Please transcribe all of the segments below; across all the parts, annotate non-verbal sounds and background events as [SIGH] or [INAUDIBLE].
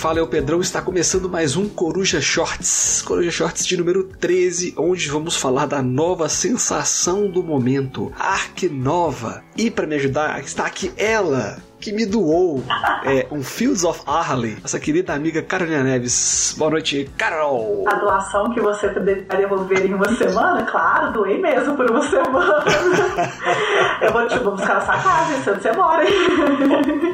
Fala é o Pedrão. Está começando mais um Coruja Shorts. Coruja Shorts de número 13, onde vamos falar da nova sensação do momento, Ark Nova. E para me ajudar, está aqui ela, que me doou é, um Fields of Arley, nossa querida amiga Carolina Neves. Boa noite, Carol! A doação que você deveria devolver em uma semana? Claro, doei mesmo por uma semana. [LAUGHS] Eu vou, tipo, buscar na sua casa, você mora.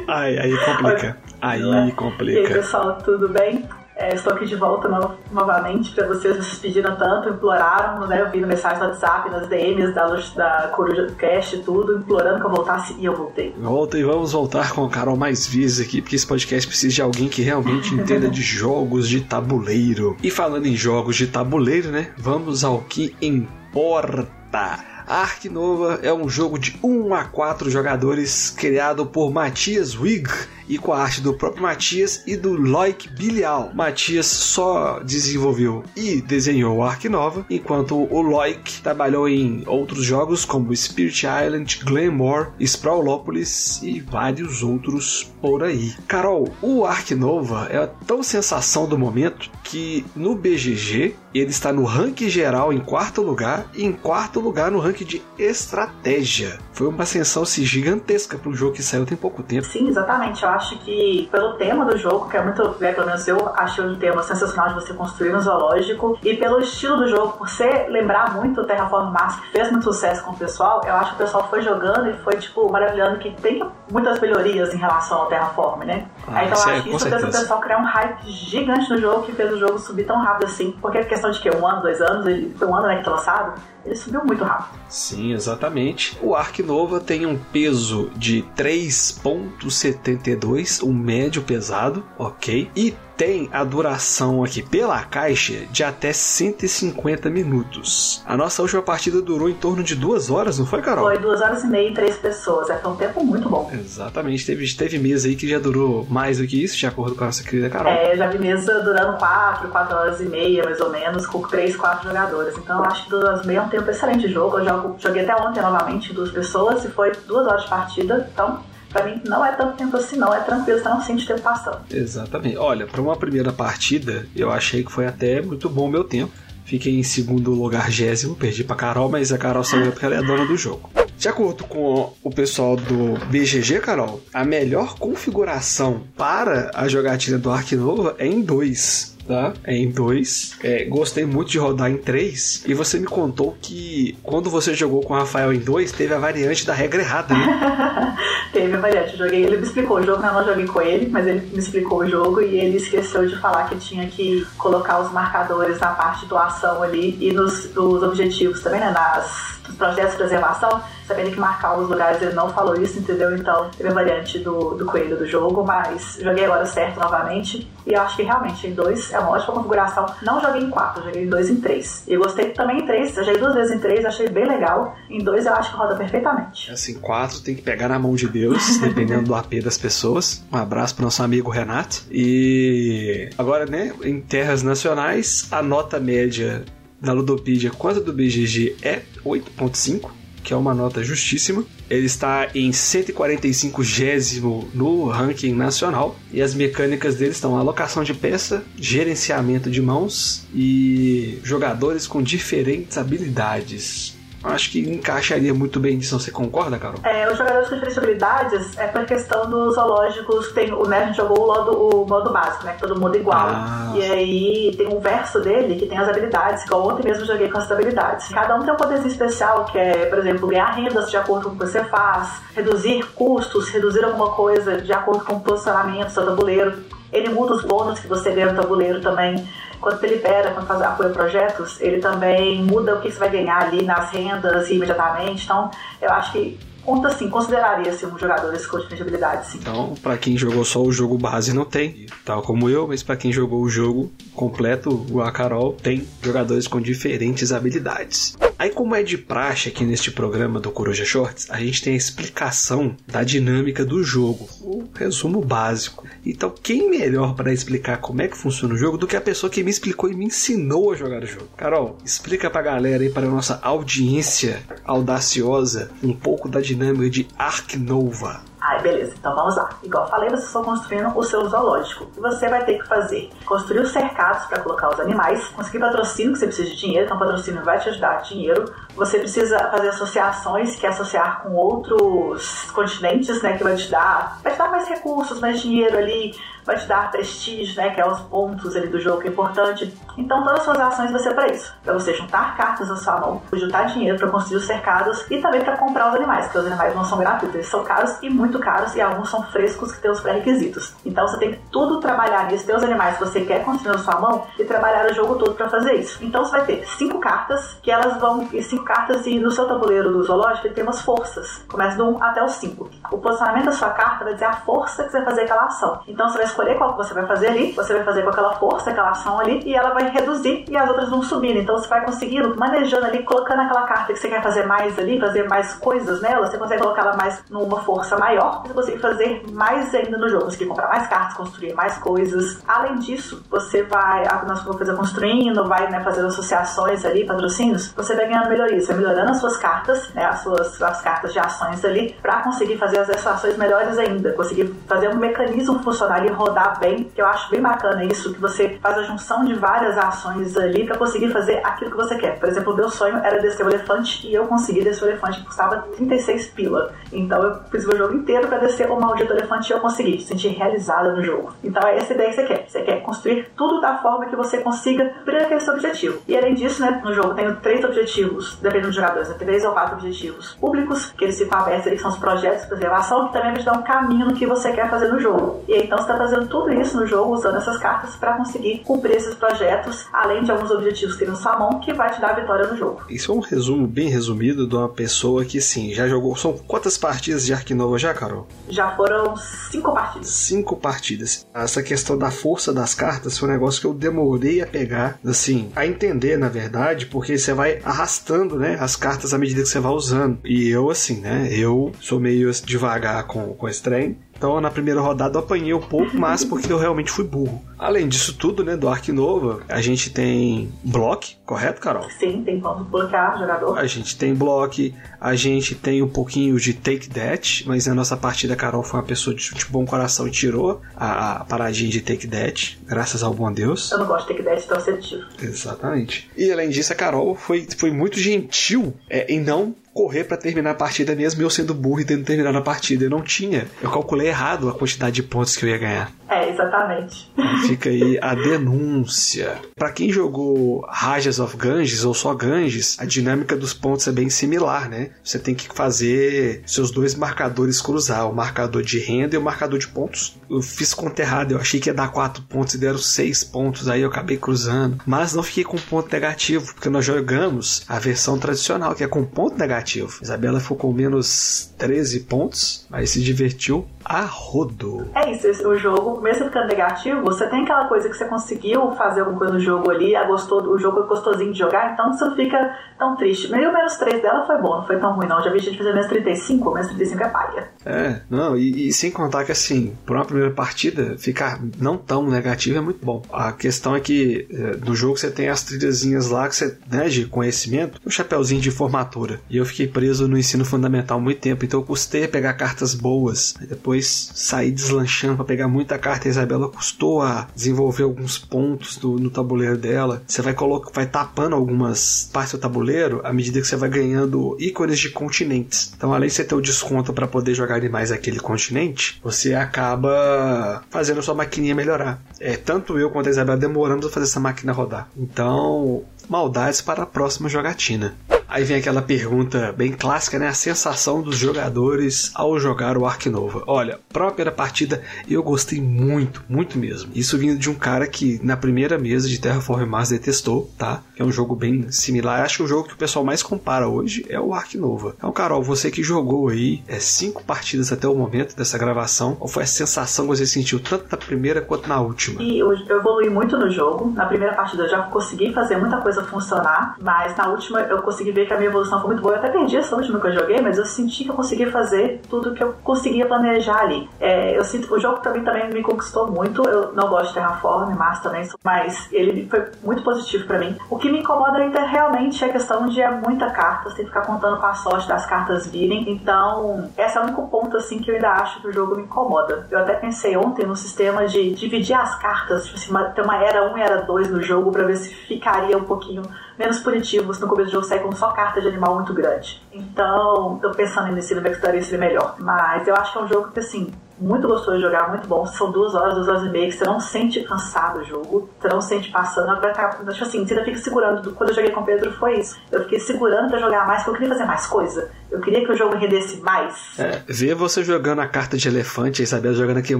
Ai, aí complica. Aí complica. E aí, pessoal, tudo bem? É, estou aqui de volta no, novamente para vocês vocês pediram tanto, imploraram, né? Eu vi no mensagem no WhatsApp, nas DMs da, da Coruja Cast, tudo, implorando que eu voltasse e eu voltei. Volta e vamos voltar com a Carol mais vezes aqui, porque esse podcast precisa de alguém que realmente entenda de jogos de tabuleiro. E falando em jogos de tabuleiro, né? Vamos ao que importa. Ark Nova é um jogo de 1 a 4 jogadores criado por Matias Wig e com a arte do próprio Matias e do Loic Bilial. Matias só desenvolveu e desenhou Ark Nova, enquanto o Loic trabalhou em outros jogos como Spirit Island, Glenmore, Sprawlopolis e vários outros por aí. Carol, o Ark Nova é tão sensação do momento que no BGG ele está no ranking geral em quarto lugar e em quarto lugar no ranking de estratégia. Foi uma ascensão assim, gigantesca para um jogo que saiu tem pouco tempo. Sim, exatamente. Eu acho que pelo tema do jogo, que é muito, né, pelo menos eu achei um tema sensacional de você construir um zoológico, e pelo estilo do jogo, por ser lembrar muito o Terraform Mars, que fez muito sucesso com o pessoal, eu acho que o pessoal foi jogando e foi, tipo, maravilhando que tem muitas melhorias em relação ao Terraform, né? Ah, então eu acho que isso fez o pessoal criar um hype gigante no jogo que fez o jogo subir tão rápido assim, porque a questão de que um ano, dois anos, ele um ano né, que foi lançado, ele subiu muito rápido. Sim, exatamente. O Ark Nova tem um peso de 3.72, um médio pesado, ok? E tem a duração aqui pela caixa de até 150 minutos. A nossa última partida durou em torno de duas horas, não foi, Carol? Foi duas horas e meia em três pessoas. É, um tempo muito bom. Exatamente. Teve, teve mesa aí que já durou mais do que isso, de acordo com a nossa querida Carol. É, já vi mesa durando quatro, quatro horas e meia, mais ou menos, com três, quatro jogadores. Então, acho que duas horas e meia é um tempo excelente de jogo. Eu jogo, joguei até ontem novamente, duas pessoas, e foi duas horas de partida. Então, Pra mim, não é tanto tempo assim, não. É tranquilo, você não sente o tempo passando. Exatamente. Olha, para uma primeira partida, eu achei que foi até muito bom o meu tempo. Fiquei em segundo lugar gésimo, perdi pra Carol, mas a Carol saiu porque ela é a dona do jogo. De acordo com o pessoal do BGG, Carol, a melhor configuração para a jogatina do Ark Nova é em 2 tá? É em dois. É, gostei muito de rodar em três. E você me contou que quando você jogou com o Rafael em dois, teve a variante da regra errada, né? [LAUGHS] teve a variante. Eu joguei, ele me explicou o jogo, eu não joguei com ele, mas ele me explicou o jogo e ele esqueceu de falar que tinha que colocar os marcadores na parte de doação ali e nos, nos objetivos também, né? Nas, nos projetos de preservação sabendo que marcar os lugares ele não falou isso, entendeu? Então teve a variante do, do coelho do jogo, mas joguei agora certo novamente. E eu acho que realmente em dois é uma ótima configuração. Não joguei em quatro, joguei em dois em três. E eu gostei também em três, joguei duas vezes em três, achei bem legal. Em dois eu acho que roda perfeitamente. Assim, quatro tem que pegar na mão de Deus, [LAUGHS] dependendo do AP das pessoas. Um abraço pro nosso amigo Renato. E agora, né, em terras nacionais, a nota média da Ludopedia quanto do BGG é 8.5 que é uma nota justíssima. Ele está em 145 gésimo no ranking nacional e as mecânicas dele estão alocação de peça, gerenciamento de mãos e jogadores com diferentes habilidades acho que encaixaria muito bem nisso. Você concorda, Carol? É, os jogadores com habilidades é por questão dos zoológicos. Tem, o Nerd jogou o modo, o modo básico, né? Todo mundo igual. Ah. E aí tem um verso dele que tem as habilidades, igual ontem mesmo joguei com as habilidades. Cada um tem um poderzinho especial, que é, por exemplo, ganhar rendas de acordo com o que você faz, reduzir custos, reduzir alguma coisa de acordo com o posicionamento do seu tabuleiro. Ele muda os bônus que você ganha no tabuleiro também. Quando você libera, quando faz apoio a projetos, ele também muda o que você vai ganhar ali nas rendas imediatamente. Então, eu acho que conta assim, consideraria-se um jogador esse coach de habilidade, sim. Então, para quem jogou só o jogo base não tem, tal como eu, mas para quem jogou o jogo completo, o a Carol tem jogadores com diferentes habilidades. Aí, como é de praxe aqui neste programa do Coruja Shorts, a gente tem a explicação da dinâmica do jogo, o resumo básico. Então, quem melhor para explicar como é que funciona o jogo do que a pessoa que me explicou e me ensinou a jogar o jogo? Carol, explica pra galera aí, para a nossa audiência audaciosa, um pouco da dinâmica de Ark Nova. Ai, beleza, então vamos lá. Igual falei, vocês estão construindo o seu zoológico. E você vai ter que fazer construir os cercados para colocar os animais, conseguir patrocínio, que você precisa de dinheiro, então patrocínio vai te ajudar dinheiro. Você precisa fazer associações, que é associar com outros continentes, né, que vai te dar, vai te dar mais recursos, mais dinheiro ali, vai te dar prestígio, né, que é os pontos ali do jogo que é importante. Então todas as suas ações vão ser para isso, para você juntar cartas na sua mão, juntar dinheiro para construir os cercados e também para comprar os animais, porque os animais não são gratuitos, eles são caros e muito caros e alguns são frescos que têm os pré-requisitos. Então você tem que tudo trabalhar nisso, ter os animais que você quer construir na sua mão e trabalhar o jogo todo para fazer isso. Então você vai ter cinco cartas que elas vão cinco cartas e no seu tabuleiro do zoológico ele tem umas forças, começa do 1 até o 5. O posicionamento da sua carta vai dizer a força que você vai fazer aquela ação. Então você vai escolher qual que você vai fazer ali, você vai fazer com aquela força, aquela ação ali, e ela vai reduzir e as outras vão subindo. Então você vai conseguindo, manejando ali, colocando aquela carta que você quer fazer mais ali, fazer mais coisas nela, você consegue colocar ela mais numa força maior, você consegue fazer mais ainda no jogo, você comprar mais cartas, construir mais coisas. Além disso, você vai, nós vamos fazer construindo, vai né, fazendo associações ali, patrocínios, você vai ganhando melhorias, vai melhorando as suas cartas, né, as suas as cartas de ações ali, para conseguir fazer as ações melhores ainda, conseguir fazer um mecanismo funcionar e rodar bem que eu acho bem bacana isso, que você faz a junção de várias ações ali para conseguir fazer aquilo que você quer. Por exemplo, o meu sonho era descer o elefante e eu consegui descer o elefante custava 36 pila. Então eu fiz o jogo inteiro para descer o maldito elefante e eu consegui. Sentir realizada no jogo. Então é essa ideia que você quer. Você quer construir tudo da forma que você consiga para aquele seu objetivo. E além disso, né, no jogo tem três objetivos, dependendo dos jogadores, né, três ou quatro objetivos públicos, que eles ficam abertos, que são os projetos de preservação, que também vai te dar um caminho no que você quer fazer no jogo. E então você está fazendo tudo isso no jogo usando essas cartas para conseguir cumprir esses projetos, além de alguns objetivos que tem na sua mão, que vai te dar a vitória no jogo. Isso é um resumo bem resumido de uma pessoa que, sim, já jogou. São quantas partidas de Ark Nova já, Carol? Já foram cinco partidas. Cinco partidas. Essa questão da força das cartas foi um negócio que eu demorei a pegar, assim, a entender, na verdade, porque você vai arrastando, né, as cartas à medida que você vai usando. E eu, assim, né, eu sou meio devagar com, com esse trem. Então, na primeira rodada eu apanhei um pouco, mas porque eu realmente fui burro. Além disso tudo, né, do Ark Nova, a gente tem block, correto, Carol? Sim, tem como bloquear jogador. A gente tem block, a gente tem um pouquinho de take that, mas na nossa partida a Carol foi uma pessoa de, de bom coração e tirou a, a, paradinha de take that, graças ao bom Deus. Eu não gosto de take that, então assertivo. Exatamente. E além disso, a Carol foi, foi muito gentil é, em não correr para terminar a partida mesmo eu sendo burro e tendo terminado a partida. Eu não tinha. Eu calculei errado a quantidade de pontos que eu ia ganhar. É, exatamente. Fica aí a denúncia. Para quem jogou Rajas of Ganges ou só Ganges, a dinâmica dos pontos é bem similar, né? Você tem que fazer seus dois marcadores cruzar, o marcador de renda e o marcador de pontos. Eu fiz conta errada, eu achei que ia dar 4 pontos e deram 6 pontos, aí eu acabei cruzando. Mas não fiquei com ponto negativo, porque nós jogamos a versão tradicional, que é com ponto negativo. Isabela ficou com menos 13 pontos, mas se divertiu a rodo. É isso, o jogo, mesmo ficando negativo, você tem aquela coisa que você conseguiu fazer alguma coisa no jogo ali, a gostou, o jogo é gostosinho de jogar, então você não fica tão triste. Meio menos 3 dela foi bom, não foi tão ruim não. Já vi gente fazer menos 35, menos 35 é paia. É, não, e, e, sem contar que assim, por uma primeira partida, ficar não tão negativo é muito bom. A questão é que é, no jogo você tem as trilhazinhas lá que você, né, de conhecimento, um chapéuzinho de formatura. E eu fiquei preso no ensino fundamental muito tempo, então eu custei a pegar cartas boas. Depois sair deslanchando para pegar muita carta. Isabela custou a desenvolver alguns pontos do, no tabuleiro dela. Você vai colocar, vai tapando algumas partes do tabuleiro à medida que você vai ganhando ícones de continentes. Então, além de você ter o desconto para poder jogar mais aquele continente, você acaba fazendo sua maquininha melhorar. É tanto eu quanto a Isabela demoramos a fazer essa máquina rodar. Então, maldades para a próxima jogatina. Aí vem aquela pergunta bem clássica, né? A sensação dos jogadores ao jogar o Ark Nova. Olha, própria partida eu gostei muito, muito mesmo. Isso vindo de um cara que na primeira mesa de Terraform Mars detestou, tá? É um jogo bem similar. Acho que o jogo que o pessoal mais compara hoje é o Ark Nova. Então, Carol, você que jogou aí é, cinco partidas até o momento dessa gravação, qual foi a sensação que você sentiu tanto na primeira quanto na última? E eu evolui muito no jogo. Na primeira partida eu já consegui fazer muita coisa funcionar, mas na última eu consegui ver que a minha evolução foi muito boa. Eu até perdi essa última que eu joguei, mas eu senti que eu conseguia fazer tudo que eu conseguia planejar ali. É, eu sinto o jogo também também me conquistou muito. Eu não gosto de Terraform, mas também, mas ele foi muito positivo para mim. O que me incomoda ainda realmente é a questão de é muita carta, você tem que ficar contando com a sorte das cartas virem. Então, esse é o único ponto assim que eu ainda acho que o jogo me incomoda. Eu até pensei ontem no sistema de dividir as cartas, tipo assim, ter uma era 1 e era 2 no jogo para ver se ficaria um pouquinho menos punitivos no começo do jogo sair com só carta de animal muito grande. Então, tô pensando nesse que estaria ser melhor. Mas eu acho que é um jogo que, assim, muito gostoso de jogar, muito bom. São duas horas, duas horas e meia, que você não sente cansado o jogo, você não sente passando. Agora tá, tipo assim, você ainda fica segurando. Quando eu joguei com o Pedro foi isso. Eu fiquei segurando pra jogar mais, porque eu queria fazer mais coisa. Eu queria que o jogo rendesse mais. É, ver você jogando a carta de elefante, aí sabia, jogando aqui um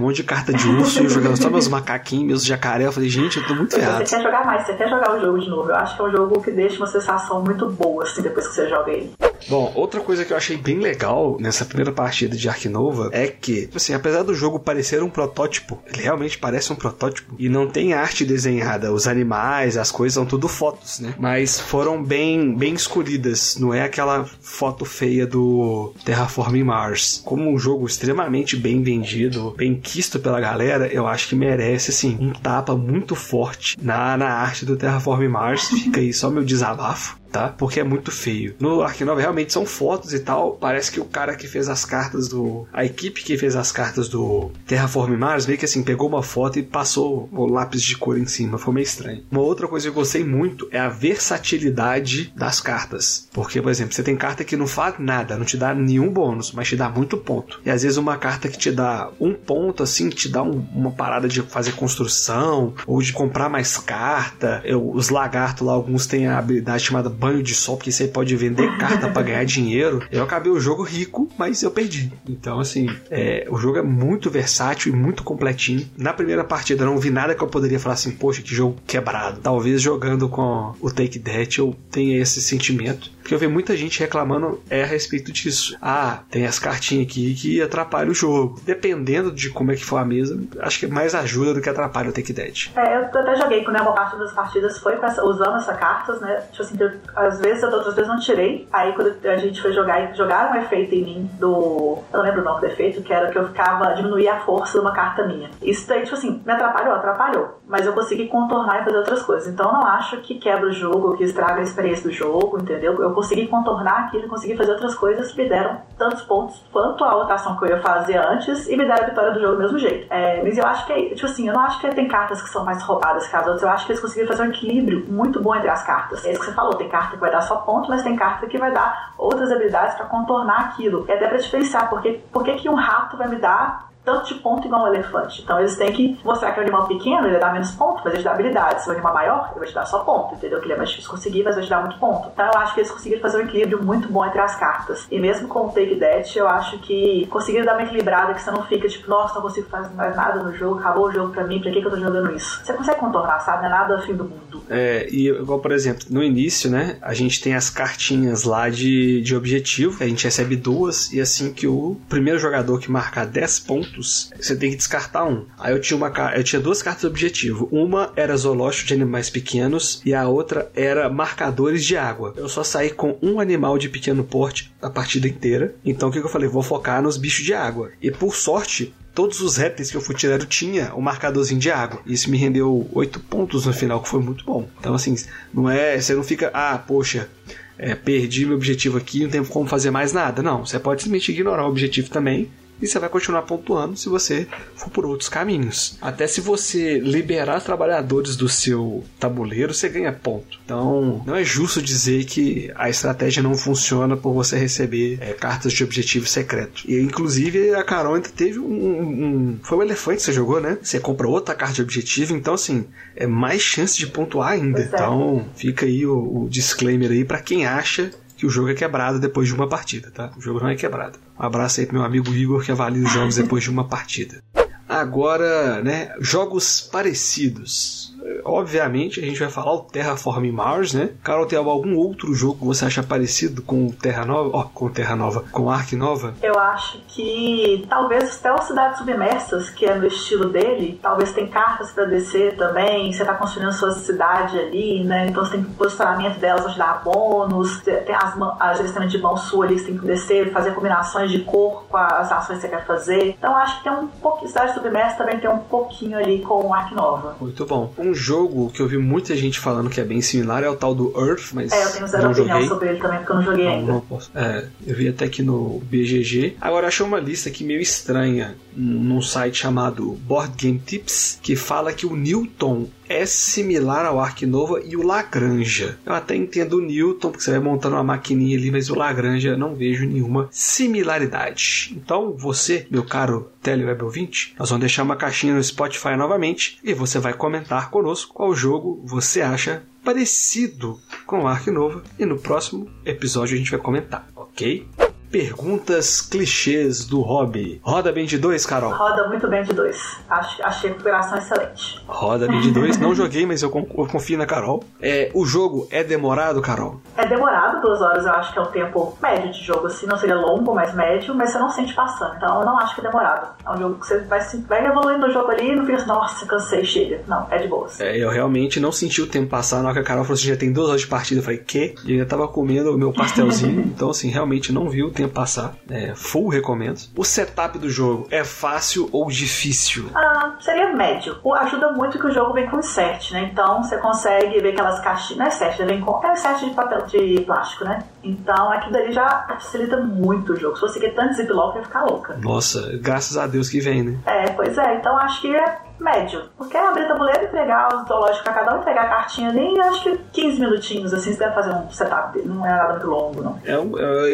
monte de carta de urso [LAUGHS] e jogando só meus macaquinhos, meus jacaré. Eu falei, gente, eu tô muito ferrado. Você quer jogar mais, você quer jogar o jogo de novo. Eu acho que é um jogo que deixa uma sensação muito boa, assim, depois que você joga ele. Bom, outra coisa que eu achei bem legal nessa primeira partida de Ark Nova é que, assim, apesar do jogo parecer um protótipo, ele realmente parece um protótipo e não tem arte desenhada. Os animais, as coisas são tudo fotos, né? Mas foram bem, bem escolhidas. Não é aquela foto feia do Terraforming Mars. Como um jogo extremamente bem vendido, bem quisto pela galera, eu acho que merece, assim, um tapa muito forte na, na arte do Terraforming Mars. Fica aí só meu desabafo tá? Porque é muito feio. No Nova realmente são fotos e tal. Parece que o cara que fez as cartas do. A equipe que fez as cartas do Terraform Mars meio que assim, pegou uma foto e passou o lápis de cor em cima. Foi meio estranho. Uma outra coisa que eu gostei muito é a versatilidade das cartas. Porque, por exemplo, você tem carta que não faz nada, não te dá nenhum bônus, mas te dá muito ponto. E às vezes uma carta que te dá um ponto, assim, te dá um, uma parada de fazer construção ou de comprar mais carta. Eu, os lagartos lá, alguns têm a habilidade chamada banho de sol, porque você pode vender carta para ganhar dinheiro. Eu acabei o jogo rico, mas eu perdi. Então, assim, é, o jogo é muito versátil e muito completinho. Na primeira partida eu não vi nada que eu poderia falar assim, poxa, que jogo quebrado. Talvez jogando com o Take That eu tenha esse sentimento. Porque eu vi muita gente reclamando é a respeito disso. Ah, tem as cartinhas aqui que atrapalham o jogo. Dependendo de como é que for a mesa, acho que mais ajuda do que atrapalha o Take Dead. É, eu até joguei com né, uma parte das partidas foi essa, usando essas cartas, né? Tipo assim, eu, às vezes, outras vezes não tirei. Aí quando a gente foi jogar, jogaram um efeito em mim do. Eu não lembro o nome do efeito, que era que eu ficava, diminuía a força de uma carta minha. Isso daí, tipo assim, me atrapalhou, atrapalhou. Mas eu consegui contornar e fazer outras coisas. Então eu não acho que quebra o jogo, que estraga a experiência do jogo, entendeu? Eu consegui contornar aquilo, consegui fazer outras coisas que me deram tantos pontos quanto a outra ação que eu ia fazer antes e me deram a vitória do jogo do mesmo jeito. É, mas eu acho que, é, tipo assim, eu não acho que tem cartas que são mais roubadas que as outras, eu acho que eles conseguiram fazer um equilíbrio muito bom entre as cartas. É isso que você falou, tem carta que vai dar só ponto, mas tem carta que vai dar outras habilidades para contornar aquilo. E até para diferenciar, porque por que um rato vai me dar tanto de ponto igual um elefante. Então eles têm que mostrar que é um animal pequeno, ele dá menos ponto, mas ele dá habilidade. Se é um animal maior, ele vai te dar só ponto, entendeu? Que ele é mais difícil conseguir, mas vai te dar muito ponto. Então eu acho que eles conseguiram fazer um equilíbrio muito bom entre as cartas. E mesmo com o Take That, eu acho que conseguiram dar uma equilibrada que você não fica tipo, nossa, não consigo fazer mais nada no jogo, acabou o jogo pra mim, pra que, que eu tô jogando isso? Você consegue contornar, sabe? Não é nada fim do mundo. É, e igual, por exemplo, no início, né, a gente tem as cartinhas lá de, de objetivo, a gente recebe duas, e assim que o primeiro jogador que marcar 10 pontos, você tem que descartar um. Aí eu tinha uma eu tinha duas cartas objetivo. Uma era zoológico de animais pequenos e a outra era marcadores de água. Eu só saí com um animal de pequeno porte a partida inteira. Então o que, que eu falei? Vou focar nos bichos de água. E por sorte, todos os répteis que eu fui tirando tinha o um marcadorzinho de água. Isso me rendeu oito pontos no final, que foi muito bom. Então, assim, não é. Você não fica, ah, poxa, é, perdi meu objetivo aqui, não tenho como fazer mais nada. Não, você pode simplesmente ignorar o objetivo também e você vai continuar pontuando se você for por outros caminhos. Até se você liberar trabalhadores do seu tabuleiro, você ganha ponto. Então, não é justo dizer que a estratégia não funciona por você receber é, cartas de objetivo secreto. E inclusive a Carol ainda teve um, um, Foi um elefante que você jogou, né? Você compra outra carta de objetivo, então assim, é mais chance de pontuar ainda. É. Então, fica aí o, o disclaimer aí para quem acha que o jogo é quebrado depois de uma partida, tá? O jogo não é quebrado. Um abraço aí pro meu amigo Igor que avalia os jogos depois de uma partida. Agora, né, jogos parecidos. Obviamente, a gente vai falar o Terraforming Mars, né? Carol, tem algum outro jogo que você acha parecido com Terra Nova? Ó, oh, com Terra Nova, com Ark Nova? Eu acho que talvez até o Cidades Submersas, que é no estilo dele, talvez tem cartas para descer também, você tá construindo sua cidade ali, né? Então você tem que o posicionamento delas vai te dar bônus, tem as, as gerenciamento de mão sua ali, você tem que descer, fazer combinações de cor com as ações que você quer fazer. Então acho que tem um pouquinho, Cidade Submersa também tem um pouquinho ali com o Ark Nova. Muito bom. Um jogo que eu vi muita gente falando que é bem similar é o tal do Earth, mas. É, eu tenho zero opinião joguei. sobre ele também, porque eu não joguei não, ainda. Não posso. É, eu vi até aqui no BGG. Agora achei uma lista aqui meio estranha num site chamado Board Game Tips que fala que o Newton é similar ao Ark Nova e o Lagranja. Eu até entendo o Newton, porque você vai montando uma maquininha ali, mas o Lagranja não vejo nenhuma similaridade. Então, você, meu caro Teleweb ouvinte, nós vamos deixar uma caixinha no Spotify novamente e você vai comentar conosco qual jogo você acha parecido com o Ark Nova e no próximo episódio a gente vai comentar, ok? Perguntas clichês do hobby. Roda bem de dois, Carol? Roda muito bem de dois. Acho, achei a recuperação excelente. Roda bem de dois. Não joguei, mas eu, confio na Carol. É, o jogo é demorado, Carol? É demorado, duas horas eu acho que é um tempo médio de jogo, assim. Não seria longo, mas médio, mas você não sente passando. Então eu não acho que é demorado. É um jogo que você vai, vai evoluindo no jogo ali e não fica assim, nossa, cansei, chega. Não, é de boas. É, eu realmente não senti o tempo passar. Na hora que a Carol falou assim, já tem duas horas de partida, eu falei, que? E eu já tava comendo o meu pastelzinho. [LAUGHS] então, assim, realmente não vi o tempo passar. É, full recomendo. O setup do jogo é fácil ou difícil? Ah, seria médio. Ajuda muito que o jogo vem com insert, né? Então você consegue ver aquelas caixinhas. Não é insert, vem com. É insert de papel de plástico, né? Então aquilo dali já facilita muito o jogo. Se você quer tanto ziplock, vai ficar louca. Nossa, graças a Deus que vem, né? É, pois é. Então acho que é médio. Porque é abrir tabuleiro, entregar o zoológico pra cada um, entregar a cartinha ali, e acho que 15 minutinhos, assim, você deve fazer um setup. Não é nada muito longo, não. É,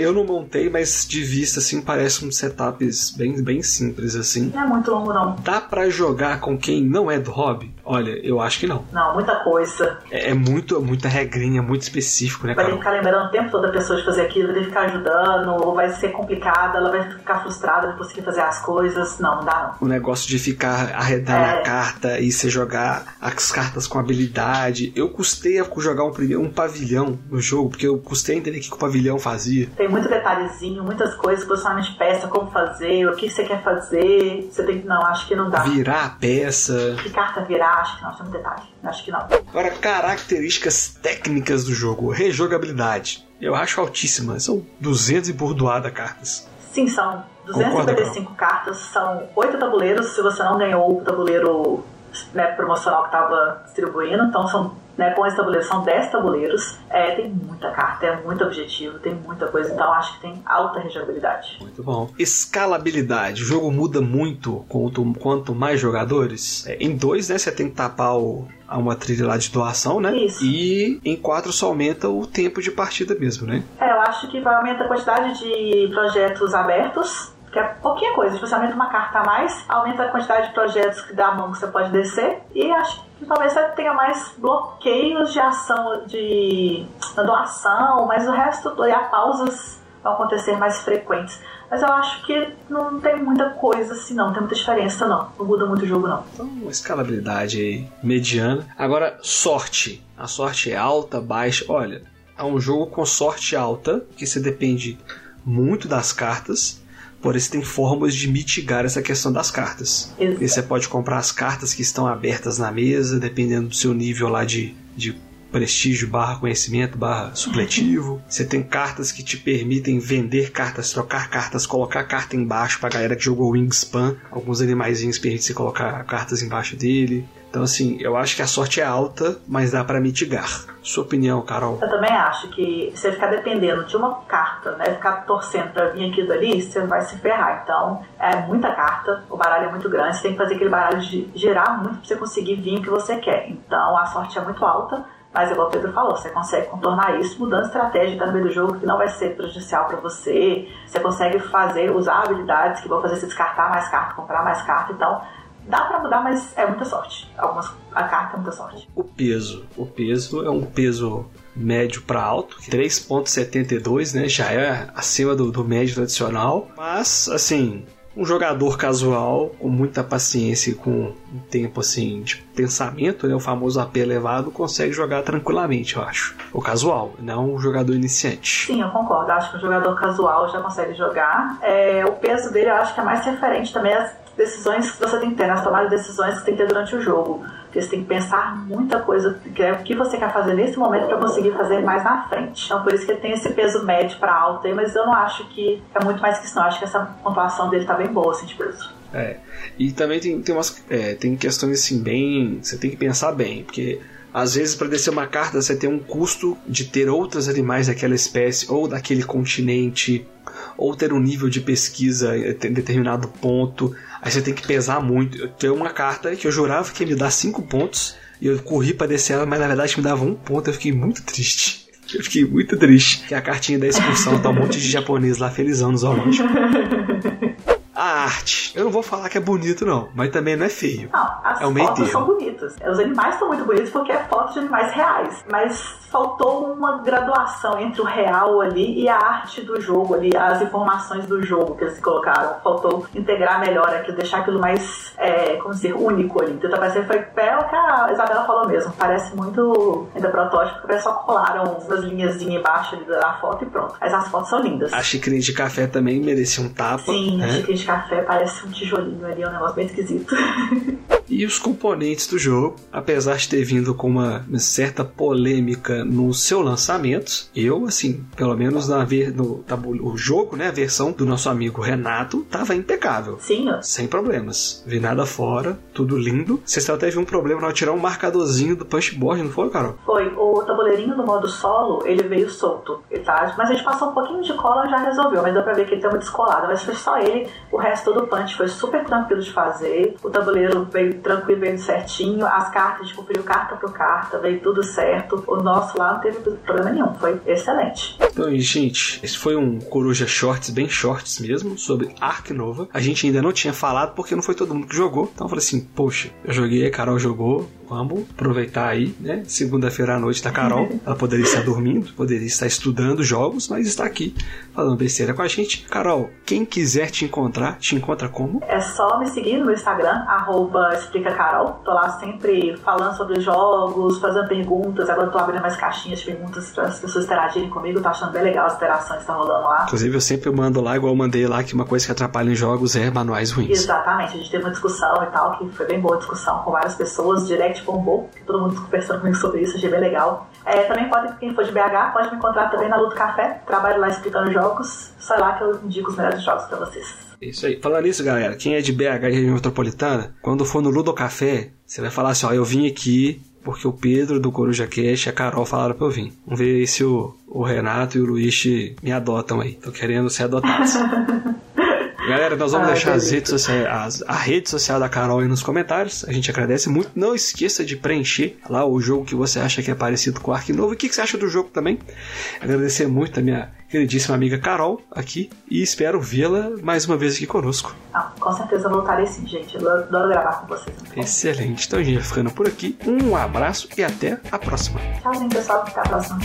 eu não montei, mas de vista, assim, parece uns setups bem, bem simples, assim. Não é muito longo, não. Dá pra jogar com quem não é do hobby? Olha, eu acho que não. Não, muita coisa. É, é muito, muita regrinha, muito específico, né, Vai ter que ficar lembrando o tempo todo a pessoa de fazer aquilo, vai ter que ficar ajudando, ou vai ser complicada, ela vai ficar frustrada de conseguir fazer as coisas. Não, não dá não. O negócio de ficar arredando é. a carta e você jogar as cartas com habilidade. Eu custei a jogar um, um pavilhão no jogo, porque eu custei a entender o que o pavilhão fazia. Tem muito detalhezinho, muitas coisas, posicionamento de peça, como fazer, o que você quer fazer. Você tem que. Não, acho que não dá. Virar a peça. Que carta virar, acho que não, tem um detalhe. Acho que não. Agora, características técnicas do jogo. Rejogabilidade. Eu acho altíssima. São 200 e burdoada cartas. Sim, são 255 cartas, são 8 tabuleiros. Se você não ganhou o tabuleiro né, promocional que estava distribuindo, então são né, com esse tabuleiro são 10 tabuleiros, é, tem muita carta, é muito objetivo, tem muita coisa, então acho que tem alta rejogabilidade. Muito bom. Escalabilidade, o jogo muda muito quanto, quanto mais jogadores. É, em dois, né, você tem que tapar o, uma trilha lá de doação, né? Isso. E em quatro só aumenta o tempo de partida mesmo, né? É, eu acho que vai aumentar a quantidade de projetos abertos que é pouquinha coisa. Tipo, você aumenta uma carta a mais, aumenta a quantidade de projetos que dá a mão que você pode descer, e acho que talvez você tenha mais bloqueios de ação, de doação, mas o resto, e a pausas vão acontecer mais frequentes. Mas eu acho que não tem muita coisa assim, não. Tem muita diferença, não. Não muda muito o jogo, não. Então, uma escalabilidade mediana. Agora, sorte. A sorte é alta, baixa. Olha, é um jogo com sorte alta, que você depende muito das cartas. Porém, você tem formas de mitigar essa questão das cartas. E você pode comprar as cartas que estão abertas na mesa, dependendo do seu nível lá de, de prestígio barra conhecimento barra supletivo. Você tem cartas que te permitem vender cartas, trocar cartas, colocar carta embaixo pra galera que jogou Wingspan. Alguns animaizinhos permitem você colocar cartas embaixo dele. Então, assim, eu acho que a sorte é alta, mas dá para mitigar. Sua opinião, Carol? Eu também acho que você ficar dependendo de uma carta, né, ficar torcendo pra vir aqui dali, você vai se ferrar. Então, é muita carta, o baralho é muito grande, você tem que fazer aquele baralho girar muito pra você conseguir vir o que você quer. Então, a sorte é muito alta. Mas, igual o Pedro falou, você consegue contornar isso mudando estratégia no meio do jogo que não vai ser prejudicial para você. Você consegue fazer, usar habilidades que vão fazer você descartar mais carta, comprar mais carta. Então, Dá para mudar, mas é muita sorte. Algumas, a carta é muita sorte. O peso. O peso é um peso médio para alto, 3.72, né? Já é acima do, do médio tradicional. Mas, assim, um jogador casual, com muita paciência e com um tempo assim de pensamento, né, o famoso AP elevado, consegue jogar tranquilamente, eu acho. O casual, não o jogador iniciante. Sim, eu concordo. Acho que o jogador casual já consegue jogar. É, o peso dele eu acho que é mais referente também às decisões que você tem que ter, nas tomadas de decisões que você tem que ter durante o jogo. Porque você tem que pensar muita coisa, que é o que você quer fazer nesse momento para conseguir fazer mais na frente. Então, por isso que ele tem esse peso médio para alto aí, mas eu não acho que é muito mais que isso, não. Acho que essa pontuação dele tá bem boa, assim, de peso. É. E também tem, tem umas. É, tem questões assim, bem. Você tem que pensar bem, porque às vezes, para descer uma carta, você tem um custo de ter outros animais daquela espécie ou daquele continente, ou ter um nível de pesquisa em determinado ponto. Aí você tem que pesar muito. Tem uma carta que eu jurava que ia me dar 5 pontos, e eu corri para descer ela, mas na verdade me dava um ponto. Eu fiquei muito triste. [LAUGHS] Eu fiquei muito triste. Que a cartinha da excursão tá um monte de japonês lá felizão no zoológico. [LAUGHS] A arte. Eu não vou falar que é bonito, não, mas também não é feio. Não, as é meio fotos termo. são bonitas. Os animais são muito bonitos porque é foto de animais reais. Mas faltou uma graduação entre o real ali e a arte do jogo ali, as informações do jogo que eles colocaram. Faltou integrar melhor aquilo, deixar aquilo mais, é, como dizer, único ali. Então parecer foi é o que a Isabela falou mesmo. Parece muito ainda protótipo, porque só colaram umas linhas embaixo ali da foto e pronto. Mas as fotos são lindas. A xicrinha de café também merecia um tapa. Sim, a né? xícara de café parece um tijolinho ali, é um negócio bem esquisito. [LAUGHS] E os componentes do jogo, apesar de ter vindo com uma certa polêmica no seu lançamento, eu, assim, pelo menos na ver, no o jogo, né, a versão do nosso amigo Renato, tava impecável. Sim, ó. Sem problemas. Vi nada fora, tudo lindo. Vocês até teve um problema na tirar um marcadorzinho do punchboard, não foi, Carol? Foi, o tabuleirinho do modo solo, ele veio solto, tá? mas a gente passou um pouquinho de cola e já resolveu, mas deu pra ver que ele tem uma descolada, mas foi só ele, o resto do punch foi super tranquilo de fazer, o tabuleiro veio tranquilo, veio certinho, as cartas, a conferiu carta por carta, veio tudo certo, o nosso lá não teve problema nenhum, foi excelente. Então, gente, esse foi um Coruja Shorts, bem shorts mesmo, sobre Ark Nova. A gente ainda não tinha falado porque não foi todo mundo que jogou. Então eu falei assim, poxa, eu joguei, a Carol jogou, vamos aproveitar aí, né? Segunda-feira à noite da Carol. [LAUGHS] Ela poderia estar dormindo, poderia estar estudando jogos, mas está aqui falando besteira com a gente. Carol, quem quiser te encontrar, te encontra como? É só me seguir no meu Instagram, arroba explicacarol. Tô lá sempre falando sobre jogos, fazendo perguntas. Agora tô abrindo mais caixinhas de perguntas para as pessoas interagirem comigo. Tô achando bem legal as interações que estão rolando lá. Inclusive, eu sempre mando lá, igual eu mandei lá, que uma coisa que atrapalha em jogos é manuais ruins. Exatamente, a gente teve uma discussão e tal, que foi bem boa a discussão com várias pessoas, direct bombou, que todo mundo conversando comigo sobre isso, achei bem legal. É, também pode, quem for de BH, pode me encontrar também na Luto Café, trabalho lá explicando jogos, sai lá que eu indico os melhores jogos pra vocês. Isso aí. Falando nisso, galera, quem é de BH e região metropolitana, quando for no Ludo Café, você vai falar assim, ó, eu vim aqui porque o Pedro do Coruja Cash e a Carol falaram pra eu vir. Vamos ver se o, o Renato e o Luiz me adotam aí. Tô querendo ser adotados. [LAUGHS] Galera, nós vamos Ah, deixar as redes sociais, as- a rede social da Carol aí nos comentários. A gente agradece muito. Não esqueça de preencher lá o jogo que você acha que é parecido com o Ark Novo. E o que que você acha do jogo também? Agradecer muito a minha queridíssima amiga Carol aqui. E espero vê-la mais uma vez aqui conosco. Não, com certeza voltarei sim, gente. Eu adoro gravar com vocês. Excelente. Então a gente vai ficando por aqui. Um abraço e até a próxima. Tchauzinho, pessoal. Até a próxima.